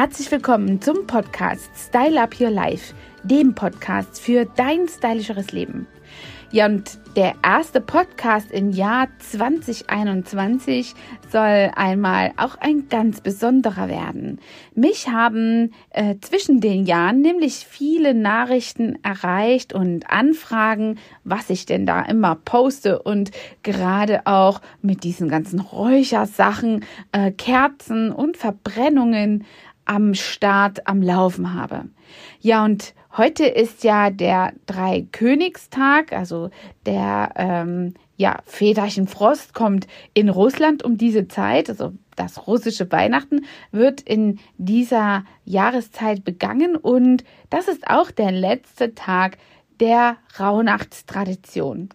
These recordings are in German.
Herzlich willkommen zum Podcast Style Up Your Life, dem Podcast für dein stylischeres Leben. Ja, und der erste Podcast im Jahr 2021 soll einmal auch ein ganz besonderer werden. Mich haben äh, zwischen den Jahren nämlich viele Nachrichten erreicht und Anfragen, was ich denn da immer poste und gerade auch mit diesen ganzen Räuchersachen, äh, Kerzen und Verbrennungen am Start am Laufen habe. Ja, und heute ist ja der Dreikönigstag, also der ähm, ja, Väterchen Frost kommt in Russland um diese Zeit, also das russische Weihnachten wird in dieser Jahreszeit begangen und das ist auch der letzte Tag der Rauhnachtstradition.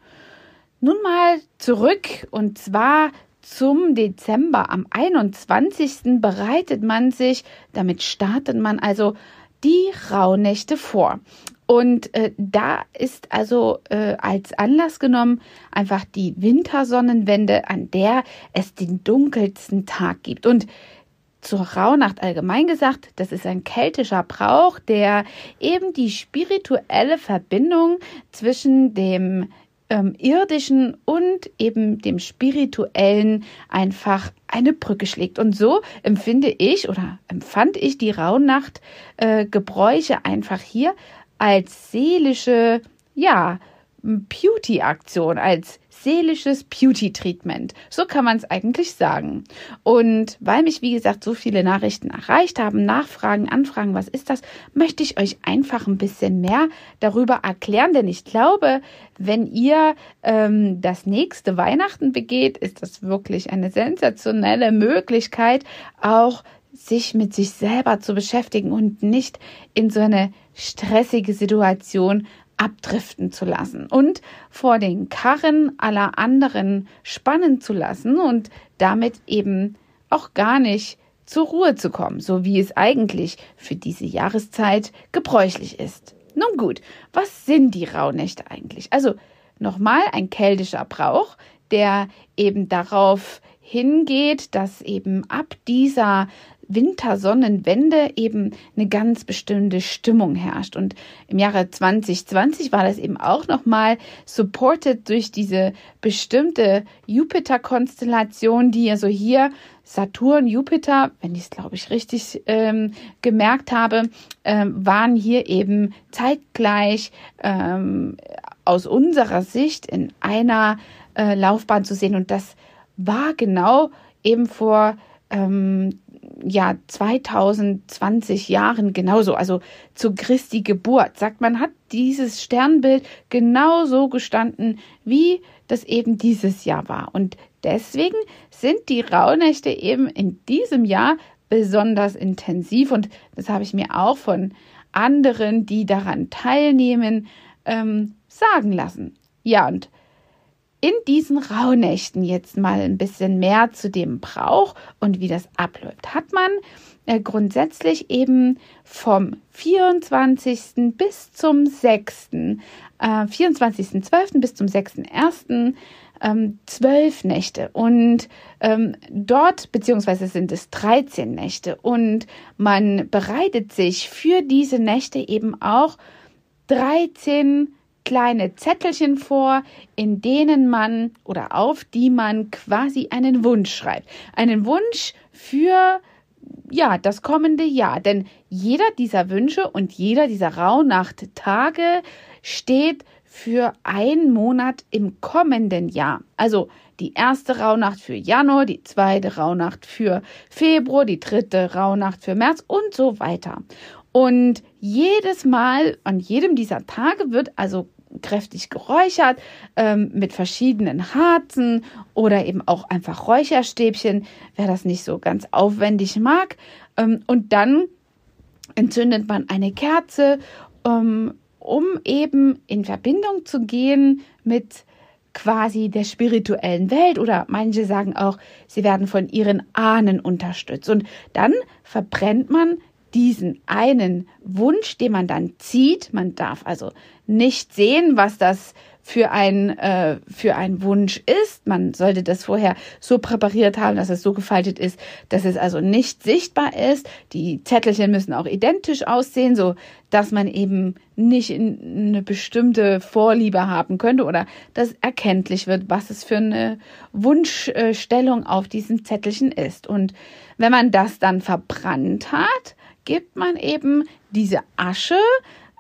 Nun mal zurück und zwar zum Dezember. Am 21. bereitet man sich, damit startet man also die Rauhnächte vor. Und äh, da ist also äh, als Anlass genommen einfach die Wintersonnenwende, an der es den dunkelsten Tag gibt. Und zur Rauhnacht allgemein gesagt, das ist ein keltischer Brauch, der eben die spirituelle Verbindung zwischen dem ähm, irdischen und eben dem spirituellen einfach eine Brücke schlägt. Und so empfinde ich oder empfand ich die Rauhnacht-Gebräuche äh, einfach hier als seelische, ja, Beauty-Aktion, als seelisches Beauty-Treatment. So kann man es eigentlich sagen. Und weil mich, wie gesagt, so viele Nachrichten erreicht haben, Nachfragen, Anfragen, was ist das, möchte ich euch einfach ein bisschen mehr darüber erklären, denn ich glaube, wenn ihr ähm, das nächste Weihnachten begeht, ist das wirklich eine sensationelle Möglichkeit, auch sich mit sich selber zu beschäftigen und nicht in so eine stressige Situation abdriften zu lassen und vor den Karren aller anderen spannen zu lassen und damit eben auch gar nicht zur Ruhe zu kommen, so wie es eigentlich für diese Jahreszeit gebräuchlich ist. Nun gut, was sind die Rauhnächte eigentlich? Also nochmal ein keltischer Brauch, der eben darauf hingeht, dass eben ab dieser Wintersonnenwende eben eine ganz bestimmte Stimmung herrscht. Und im Jahre 2020 war das eben auch nochmal supported durch diese bestimmte Jupiter-Konstellation, die also hier Saturn, Jupiter, wenn ich es glaube ich richtig ähm, gemerkt habe, ähm, waren hier eben zeitgleich ähm, aus unserer Sicht in einer äh, Laufbahn zu sehen. Und das war genau eben vor ähm, ja 2020 Jahren genauso, also zu Christi Geburt, sagt man, hat dieses Sternbild genauso gestanden, wie das eben dieses Jahr war. Und deswegen sind die Rauhnächte eben in diesem Jahr besonders intensiv und das habe ich mir auch von anderen, die daran teilnehmen, ähm, sagen lassen. Ja, und in diesen Rauhnächten jetzt mal ein bisschen mehr zu dem Brauch und wie das abläuft. Hat man äh, grundsätzlich eben vom 24. bis zum 6. Äh, 24.12. bis zum 6.1. Ähm, zwölf Nächte und ähm, dort, beziehungsweise sind es 13 Nächte und man bereitet sich für diese Nächte eben auch 13 kleine Zettelchen vor, in denen man oder auf die man quasi einen Wunsch schreibt. Einen Wunsch für ja, das kommende Jahr. Denn jeder dieser Wünsche und jeder dieser Rauhnacht-Tage steht für einen Monat im kommenden Jahr. Also die erste Rauhnacht für Januar, die zweite Rauhnacht für Februar, die dritte Rauhnacht für März und so weiter. Und jedes Mal an jedem dieser Tage wird also kräftig geräuchert ähm, mit verschiedenen Harzen oder eben auch einfach Räucherstäbchen, wer das nicht so ganz aufwendig mag. Ähm, und dann entzündet man eine Kerze, ähm, um eben in Verbindung zu gehen mit quasi der spirituellen Welt oder manche sagen auch, sie werden von ihren Ahnen unterstützt. Und dann verbrennt man diesen einen Wunsch, den man dann zieht. Man darf also nicht sehen, was das für ein, äh, für ein Wunsch ist. Man sollte das vorher so präpariert haben, dass es so gefaltet ist, dass es also nicht sichtbar ist. Die Zettelchen müssen auch identisch aussehen, so dass man eben nicht in eine bestimmte Vorliebe haben könnte oder dass erkenntlich wird, was es für eine Wunschstellung auf diesem Zettelchen ist. Und wenn man das dann verbrannt hat, gibt man eben diese Asche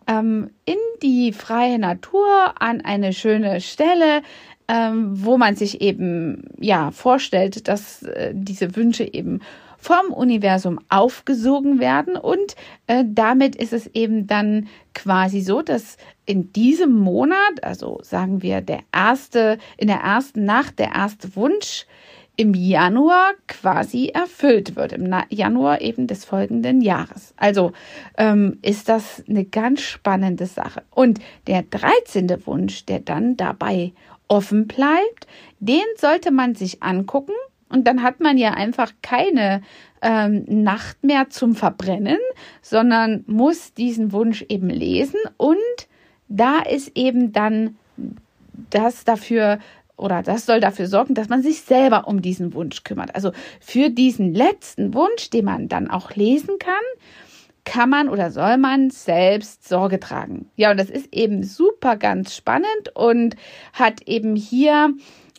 ähm, in die freie Natur an eine schöne Stelle, ähm, wo man sich eben ja vorstellt, dass äh, diese Wünsche eben vom Universum aufgesogen werden. Und äh, damit ist es eben dann quasi so, dass in diesem Monat, also sagen wir der erste, in der ersten Nacht der erste Wunsch im Januar quasi erfüllt wird, im Januar eben des folgenden Jahres. Also ähm, ist das eine ganz spannende Sache. Und der 13. Wunsch, der dann dabei offen bleibt, den sollte man sich angucken und dann hat man ja einfach keine ähm, Nacht mehr zum Verbrennen, sondern muss diesen Wunsch eben lesen und da ist eben dann das dafür oder das soll dafür sorgen, dass man sich selber um diesen Wunsch kümmert. Also für diesen letzten Wunsch, den man dann auch lesen kann, kann man oder soll man selbst Sorge tragen. Ja, und das ist eben super ganz spannend und hat eben hier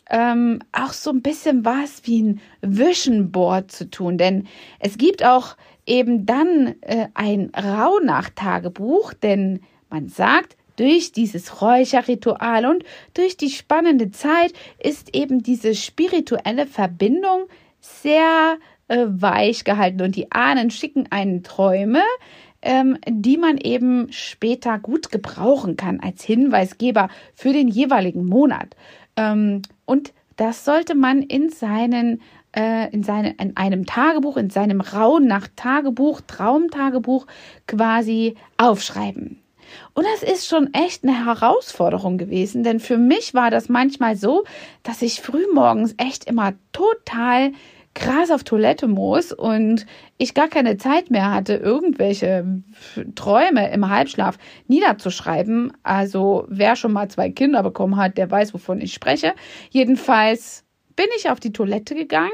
ähm, auch so ein bisschen was wie ein Vision Board zu tun. Denn es gibt auch eben dann äh, ein Rauhnacht-Tagebuch, denn man sagt, durch dieses Räucherritual und durch die spannende Zeit ist eben diese spirituelle Verbindung sehr äh, weich gehalten und die Ahnen schicken einen Träume, ähm, die man eben später gut gebrauchen kann als Hinweisgeber für den jeweiligen Monat. Ähm, und das sollte man in seinen äh, in, seine, in einem Tagebuch, in seinem Rauhnacht-Tagebuch, Traumtagebuch quasi aufschreiben. Und das ist schon echt eine Herausforderung gewesen, denn für mich war das manchmal so, dass ich frühmorgens echt immer total krass auf Toilette muss und ich gar keine Zeit mehr hatte, irgendwelche Träume im Halbschlaf niederzuschreiben. Also wer schon mal zwei Kinder bekommen hat, der weiß, wovon ich spreche. Jedenfalls bin ich auf die Toilette gegangen,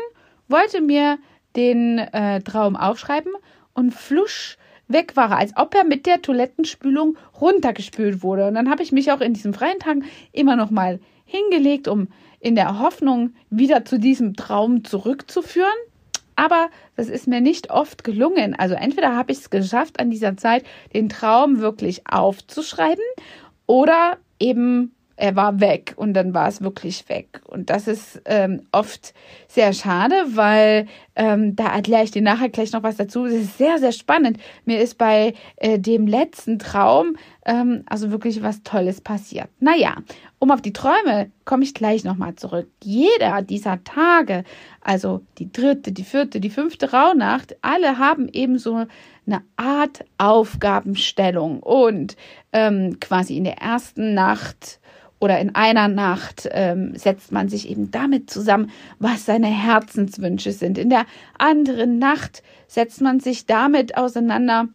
wollte mir den äh, Traum aufschreiben und flusch weg war, als ob er mit der Toilettenspülung runtergespült wurde. Und dann habe ich mich auch in diesen freien Tagen immer noch mal hingelegt, um in der Hoffnung wieder zu diesem Traum zurückzuführen. Aber das ist mir nicht oft gelungen. Also entweder habe ich es geschafft, an dieser Zeit den Traum wirklich aufzuschreiben oder eben er war weg und dann war es wirklich weg. Und das ist ähm, oft sehr schade, weil ähm, da erkläre ich dir nachher gleich noch was dazu. Das ist sehr, sehr spannend. Mir ist bei äh, dem letzten Traum ähm, also wirklich was Tolles passiert. Naja, um auf die Träume komme ich gleich nochmal zurück. Jeder dieser Tage, also die dritte, die vierte, die fünfte Rauhnacht, alle haben eben so eine Art Aufgabenstellung. Und ähm, quasi in der ersten Nacht oder in einer Nacht ähm, setzt man sich eben damit zusammen, was seine Herzenswünsche sind. In der anderen Nacht setzt man sich damit auseinander,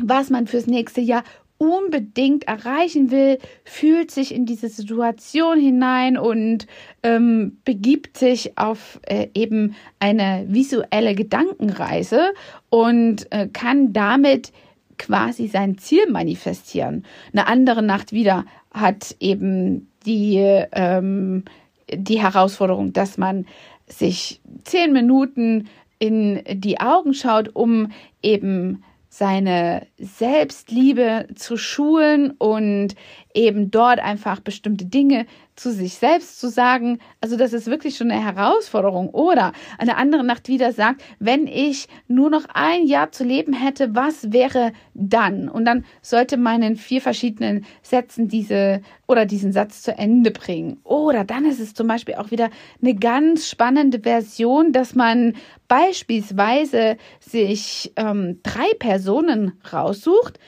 was man fürs nächste Jahr unbedingt erreichen will, fühlt sich in diese Situation hinein und ähm, begibt sich auf äh, eben eine visuelle Gedankenreise und äh, kann damit quasi sein Ziel manifestieren. Eine andere Nacht wieder hat eben die, ähm, die Herausforderung, dass man sich zehn Minuten in die Augen schaut, um eben seine Selbstliebe zu schulen und eben dort einfach bestimmte Dinge zu sich selbst zu sagen. Also das ist wirklich schon eine Herausforderung. Oder eine andere Nacht wieder sagt, wenn ich nur noch ein Jahr zu leben hätte, was wäre dann? Und dann sollte man in vier verschiedenen Sätzen diese oder diesen Satz zu Ende bringen. Oder dann ist es zum Beispiel auch wieder eine ganz spannende Version, dass man beispielsweise sich ähm, drei Personen raussucht,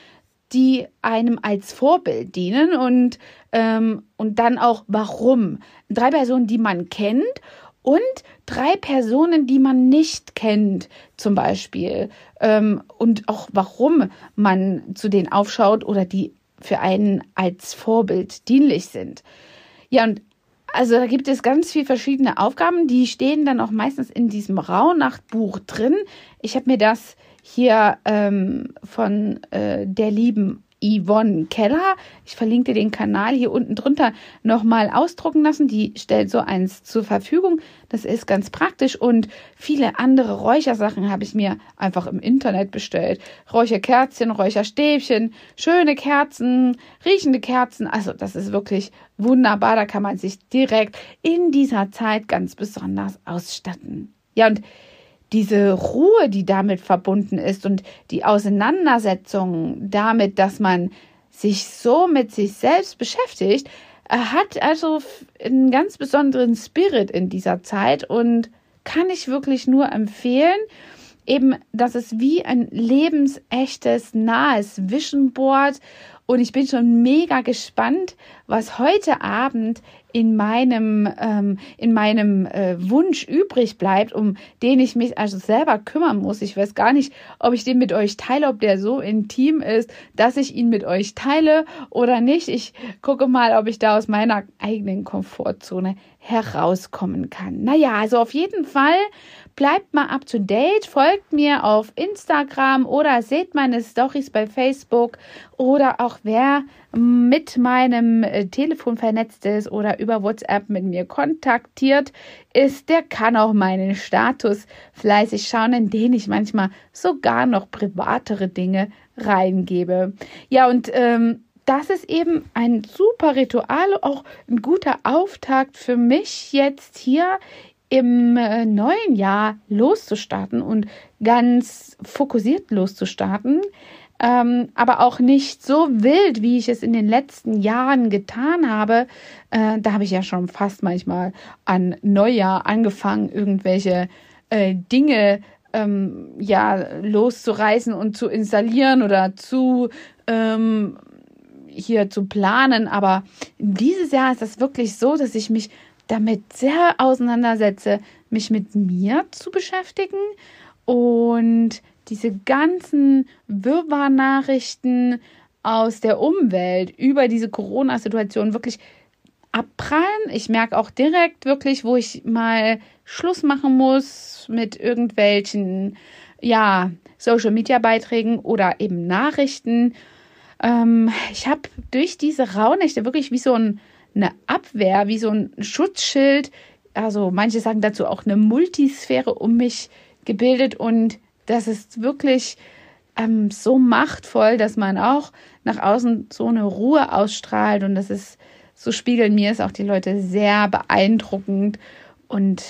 die einem als Vorbild dienen und, ähm, und dann auch warum. Drei Personen, die man kennt und drei Personen, die man nicht kennt, zum Beispiel. Ähm, und auch warum man zu denen aufschaut oder die für einen als Vorbild dienlich sind. Ja, und also da gibt es ganz viele verschiedene Aufgaben, die stehen dann auch meistens in diesem Rauhnachtbuch drin. Ich habe mir das hier ähm, von äh, der lieben Yvonne Keller. Ich verlinke den Kanal hier unten drunter nochmal ausdrucken lassen. Die stellt so eins zur Verfügung. Das ist ganz praktisch und viele andere Räuchersachen habe ich mir einfach im Internet bestellt. Räucherkerzchen, Räucherstäbchen, schöne Kerzen, riechende Kerzen. Also das ist wirklich wunderbar. Da kann man sich direkt in dieser Zeit ganz besonders ausstatten. Ja, und diese Ruhe, die damit verbunden ist und die Auseinandersetzung damit, dass man sich so mit sich selbst beschäftigt, hat also einen ganz besonderen Spirit in dieser Zeit und kann ich wirklich nur empfehlen, eben, dass es wie ein lebensechtes, nahes Vision Board und ich bin schon mega gespannt, was heute Abend in meinem, ähm, in meinem äh, Wunsch übrig bleibt, um den ich mich also selber kümmern muss. Ich weiß gar nicht, ob ich den mit euch teile, ob der so intim ist, dass ich ihn mit euch teile oder nicht. Ich gucke mal, ob ich da aus meiner eigenen Komfortzone herauskommen kann. Naja, also auf jeden Fall Bleibt mal up to date, folgt mir auf Instagram oder seht meine Stories bei Facebook oder auch wer mit meinem äh, Telefon vernetzt ist oder über WhatsApp mit mir kontaktiert ist, der kann auch meinen Status fleißig schauen, in den ich manchmal sogar noch privatere Dinge reingebe. Ja, und ähm, das ist eben ein super Ritual, auch ein guter Auftakt für mich jetzt hier im äh, neuen Jahr loszustarten und ganz fokussiert loszustarten, ähm, aber auch nicht so wild, wie ich es in den letzten Jahren getan habe. Äh, da habe ich ja schon fast manchmal an Neujahr angefangen, irgendwelche äh, Dinge ähm, ja loszureißen und zu installieren oder zu ähm, hier zu planen. Aber dieses Jahr ist das wirklich so, dass ich mich damit sehr auseinandersetze, mich mit mir zu beschäftigen und diese ganzen Wirrwarr-Nachrichten aus der Umwelt über diese Corona-Situation wirklich abprallen. Ich merke auch direkt wirklich, wo ich mal Schluss machen muss mit irgendwelchen, ja, Social-Media-Beiträgen oder eben Nachrichten. Ähm, ich habe durch diese Rauhnächte wirklich wie so ein eine Abwehr, wie so ein Schutzschild, also manche sagen dazu auch eine Multisphäre um mich gebildet und das ist wirklich ähm, so machtvoll, dass man auch nach außen so eine Ruhe ausstrahlt und das ist, so spiegeln mir es auch die Leute sehr beeindruckend und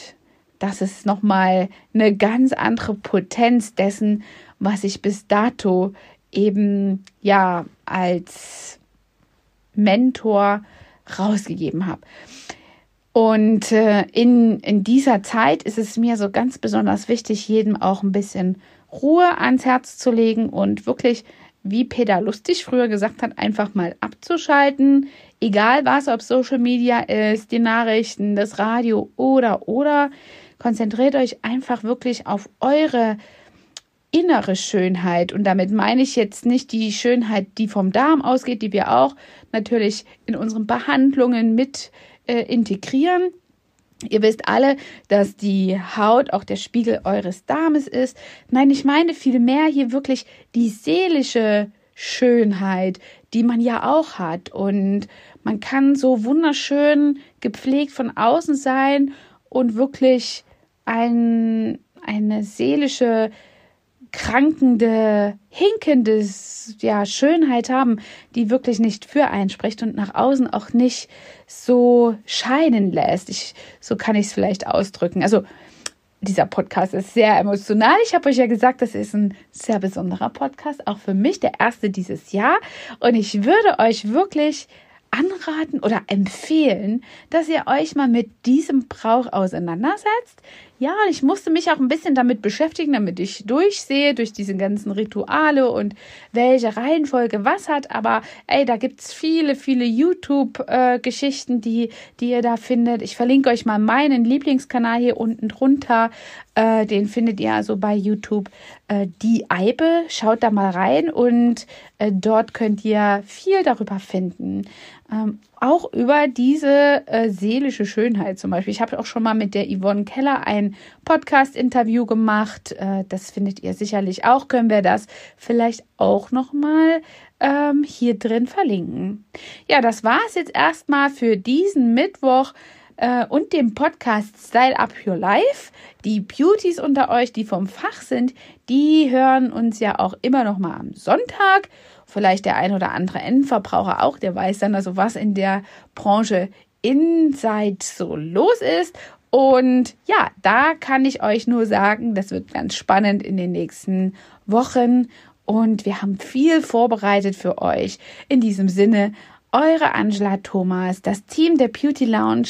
das ist nochmal eine ganz andere Potenz dessen, was ich bis dato eben ja als Mentor rausgegeben habe. Und äh, in, in dieser Zeit ist es mir so ganz besonders wichtig, jedem auch ein bisschen Ruhe ans Herz zu legen und wirklich, wie Peter Lustig früher gesagt hat, einfach mal abzuschalten. Egal was, ob Social Media ist, die Nachrichten, das Radio oder, oder. Konzentriert euch einfach wirklich auf eure innere Schönheit. Und damit meine ich jetzt nicht die Schönheit, die vom Darm ausgeht, die wir auch natürlich in unseren Behandlungen mit äh, integrieren. Ihr wisst alle, dass die Haut auch der Spiegel eures Darmes ist. Nein, ich meine vielmehr hier wirklich die seelische Schönheit, die man ja auch hat. Und man kann so wunderschön gepflegt von außen sein und wirklich ein, eine seelische krankende, hinkende ja, Schönheit haben, die wirklich nicht für einen spricht und nach außen auch nicht so scheinen lässt. Ich, so kann ich es vielleicht ausdrücken. Also dieser Podcast ist sehr emotional. Ich habe euch ja gesagt, das ist ein sehr besonderer Podcast, auch für mich, der erste dieses Jahr. Und ich würde euch wirklich anraten oder empfehlen, dass ihr euch mal mit diesem Brauch auseinandersetzt. Ja, ich musste mich auch ein bisschen damit beschäftigen, damit ich durchsehe, durch diese ganzen Rituale und welche Reihenfolge was hat. Aber ey, da gibt's viele, viele YouTube-Geschichten, äh, die, die ihr da findet. Ich verlinke euch mal meinen Lieblingskanal hier unten drunter. Äh, den findet ihr also bei YouTube. Äh, die Eibe, schaut da mal rein und äh, dort könnt ihr viel darüber finden. Ähm, auch über diese äh, seelische Schönheit zum Beispiel. Ich habe auch schon mal mit der Yvonne Keller ein Podcast-Interview gemacht. Äh, das findet ihr sicherlich auch. Können wir das vielleicht auch noch mal ähm, hier drin verlinken. Ja, das war es jetzt erstmal für diesen Mittwoch äh, und dem Podcast Style Up Your Life. Die Beauties unter euch, die vom Fach sind, die hören uns ja auch immer noch mal am Sonntag vielleicht der ein oder andere Endverbraucher auch, der weiß dann also, was in der Branche Inside so los ist. Und ja, da kann ich euch nur sagen, das wird ganz spannend in den nächsten Wochen. Und wir haben viel vorbereitet für euch. In diesem Sinne, eure Angela Thomas, das Team der Beauty Lounge,